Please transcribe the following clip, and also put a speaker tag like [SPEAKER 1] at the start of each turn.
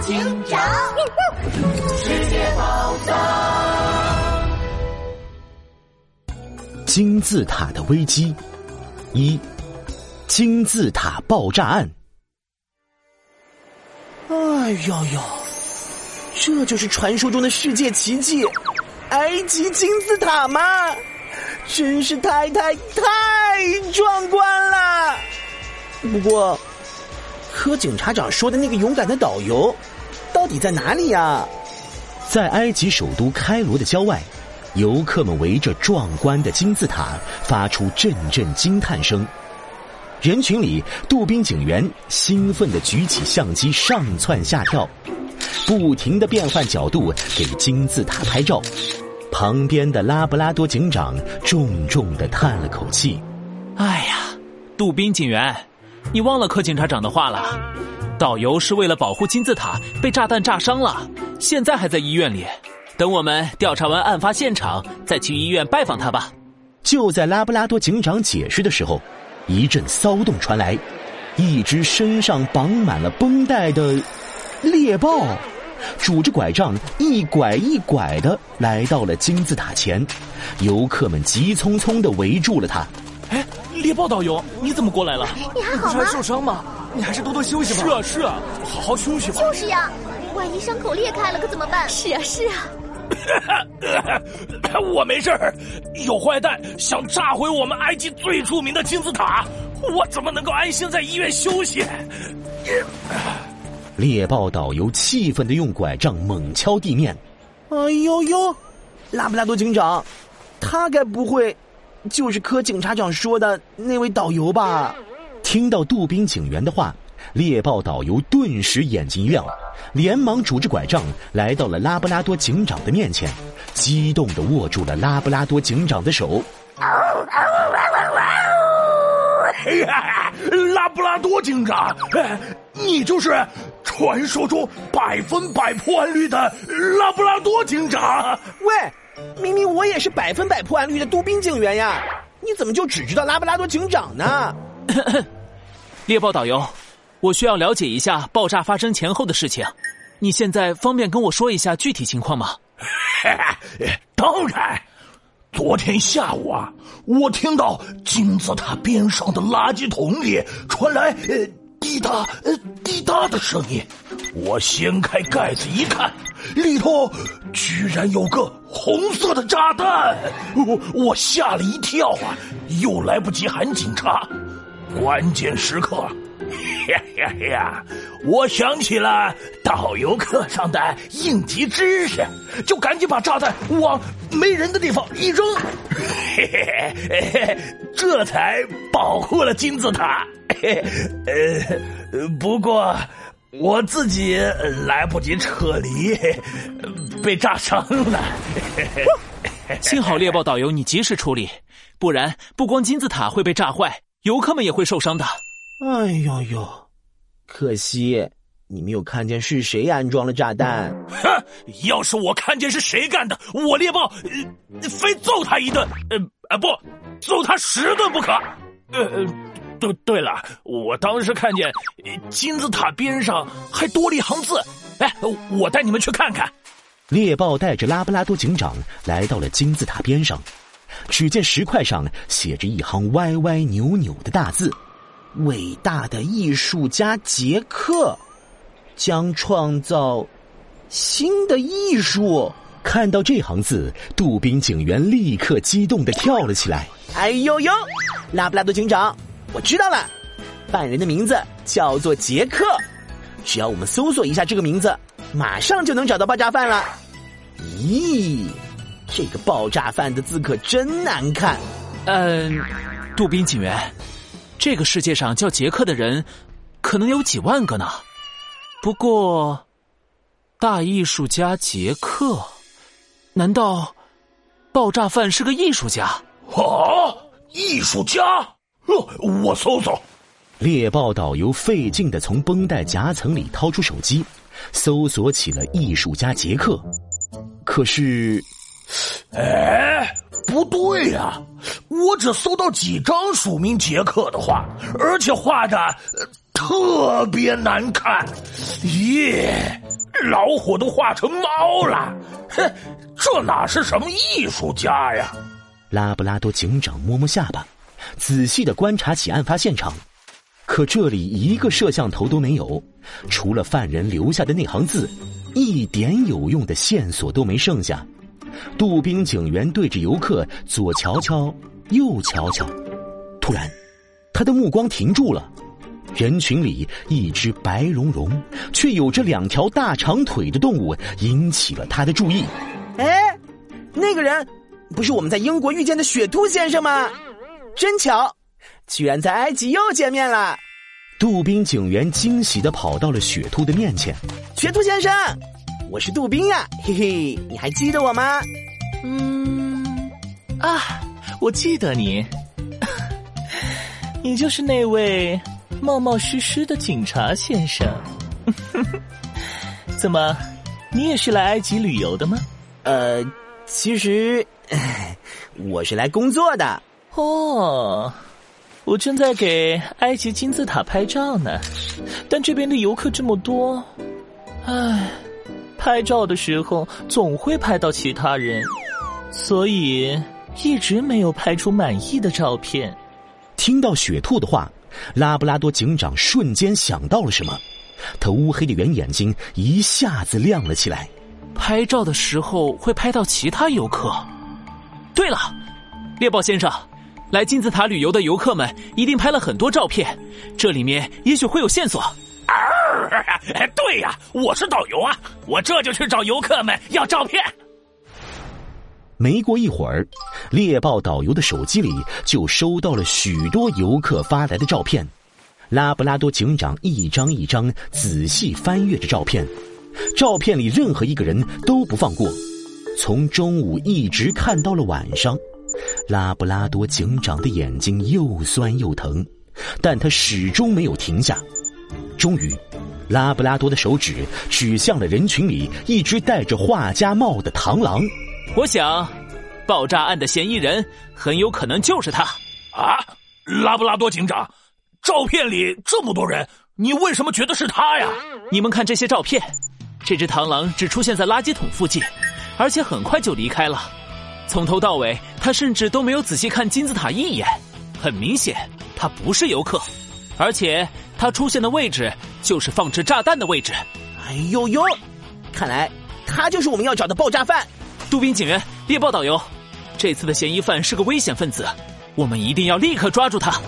[SPEAKER 1] 警长，世界宝藏，
[SPEAKER 2] 金字塔的危机一，金字塔爆炸案。
[SPEAKER 3] 哎呦呦，这就是传说中的世界奇迹——埃及金字塔吗？真是太太太壮观了！不过，柯警察长说的那个勇敢的导游，到底在哪里呀？
[SPEAKER 2] 在埃及首都开罗的郊外，游客们围着壮观的金字塔，发出阵阵惊叹声。人群里，杜宾警员兴奋地举起相机，上蹿下跳，不停地变换角度给金字塔拍照。旁边的拉布拉多警长重重的叹了口气：“
[SPEAKER 4] 哎呀，杜宾警员，你忘了柯警察长的话了？导游是为了保护金字塔被炸弹炸伤了，现在还在医院里。等我们调查完案发现场，再去医院拜访他吧。”
[SPEAKER 2] 就在拉布拉多警长解释的时候，一阵骚动传来，一只身上绑满了绷带的猎豹。拄着拐杖，一拐一拐的来到了金字塔前，游客们急匆匆的围住了他。
[SPEAKER 4] 哎，猎豹导游，你怎么过来了？
[SPEAKER 5] 你还好吗？
[SPEAKER 6] 受伤吗？你还是多多休息吧。
[SPEAKER 4] 是啊，是啊，好好休息吧。
[SPEAKER 5] 就是呀，万一伤口裂开了可怎么办？
[SPEAKER 7] 是啊，是啊。
[SPEAKER 8] 我没事儿，有坏蛋想炸毁我们埃及最著名的金字塔，我怎么能够安心在医院休息？
[SPEAKER 2] 猎豹导游气愤的用拐杖猛敲地面。
[SPEAKER 3] 哎呦呦，拉布拉多警长，他该不会就是柯警察长说的那位导游吧？
[SPEAKER 2] 听到杜宾警员的话，猎豹导游顿时眼睛一亮，连忙拄着拐杖来到了拉布拉多警长的面前，激动的握住了拉布拉多警长的手。
[SPEAKER 8] 拉布拉多警长，你就是传说中百分百破案率的拉布拉多警长。
[SPEAKER 3] 喂，明明我也是百分百破案率的杜宾警员呀，你怎么就只知道拉布拉多警长呢？
[SPEAKER 4] 猎豹导游，我需要了解一下爆炸发生前后的事情，你现在方便跟我说一下具体情况吗？
[SPEAKER 8] 当然。昨天下午啊，我听到金字塔边上的垃圾桶里传来呃滴答呃滴答的声音。我掀开盖子一看，里头居然有个红色的炸弹，我吓了一跳啊，又来不及喊警察。关键时刻。呀呀呀！我想起了导游课上的应急知识，就赶紧把炸弹往没人的地方一扔，嘿嘿嘿，这才保护了金字塔。呃，不过我自己来不及撤离，被炸伤了。
[SPEAKER 4] 幸好猎豹导游你及时处理，不然不光金字塔会被炸坏，游客们也会受伤的。
[SPEAKER 3] 哎呦呦，可惜你没有看见是谁安装了炸弹。
[SPEAKER 8] 哼，要是我看见是谁干的，我猎豹非揍他一顿，呃啊不，揍他十顿不可。呃呃，对对了，我当时看见金字塔边上还多了一行字，哎，我带你们去看看。
[SPEAKER 2] 猎豹带着拉布拉多警长来到了金字塔边上，只见石块上写着一行歪歪扭扭的大字。伟大的艺术家杰克将创造新的艺术。看到这行字，杜宾警员立刻激动的跳了起来。
[SPEAKER 3] 哎呦呦，拉布拉多警长，我知道了，犯人的名字叫做杰克。只要我们搜索一下这个名字，马上就能找到爆炸犯了。咦，这个爆炸犯的字可真难看。
[SPEAKER 4] 嗯，杜宾警员。这个世界上叫杰克的人，可能有几万个呢。不过，大艺术家杰克，难道爆炸犯是个艺术家？
[SPEAKER 8] 啊，艺术家！我搜搜。
[SPEAKER 2] 猎豹导游费劲的从绷带夹层里掏出手机，搜索起了艺术家杰克。可是，
[SPEAKER 8] 哎。不对呀，我只搜到几张署名杰克的画，而且画的特别难看。咦，老虎都画成猫了，哼，这哪是什么艺术家呀？
[SPEAKER 2] 拉布拉多警长摸摸下巴，仔细的观察起案发现场。可这里一个摄像头都没有，除了犯人留下的那行字，一点有用的线索都没剩下。杜宾警员对着游客左瞧瞧，右瞧瞧，突然，他的目光停住了。人群里，一只白茸茸却有着两条大长腿的动物引起了他的注意。
[SPEAKER 3] 哎，那个人不是我们在英国遇见的雪兔先生吗？真巧。居然在埃及又见面了！
[SPEAKER 2] 杜宾警员惊喜的跑到了雪兔的面前。
[SPEAKER 3] 雪兔先生，我是杜宾呀，嘿嘿，你还记得我吗？
[SPEAKER 7] 嗯，啊，我记得你，你就是那位冒冒失失的警察先生。怎么，你也是来埃及旅游的吗？
[SPEAKER 3] 呃，其实 我是来工作的。
[SPEAKER 7] 哦。我正在给埃及金字塔拍照呢，但这边的游客这么多，唉，拍照的时候总会拍到其他人，所以一直没有拍出满意的照片。
[SPEAKER 2] 听到雪兔的话，拉布拉多警长瞬间想到了什么，他乌黑的圆眼睛一下子亮了起来。
[SPEAKER 4] 拍照的时候会拍到其他游客。对了，猎豹先生。来金字塔旅游的游客们一定拍了很多照片，这里面也许会有线索。啊，
[SPEAKER 8] 对呀，我是导游啊，我这就去找游客们要照片。
[SPEAKER 2] 没过一会儿，猎豹导游的手机里就收到了许多游客发来的照片。拉布拉多警长一张一张仔细翻阅着照片，照片里任何一个人都不放过，从中午一直看到了晚上。拉布拉多警长的眼睛又酸又疼，但他始终没有停下。终于，拉布拉多的手指指向了人群里一只戴着画家帽的螳螂。
[SPEAKER 4] 我想，爆炸案的嫌疑人很有可能就是他。
[SPEAKER 8] 啊，拉布拉多警长，照片里这么多人，你为什么觉得是他呀？
[SPEAKER 4] 你们看这些照片，这只螳螂只出现在垃圾桶附近，而且很快就离开了。从头到尾，他甚至都没有仔细看金字塔一眼。很明显，他不是游客，而且他出现的位置就是放置炸弹的位置。
[SPEAKER 3] 哎呦呦，看来他就是我们要找的爆炸犯。
[SPEAKER 4] 杜宾警员，猎豹导游，这次的嫌疑犯是个危险分子，我们一定要立刻抓住他。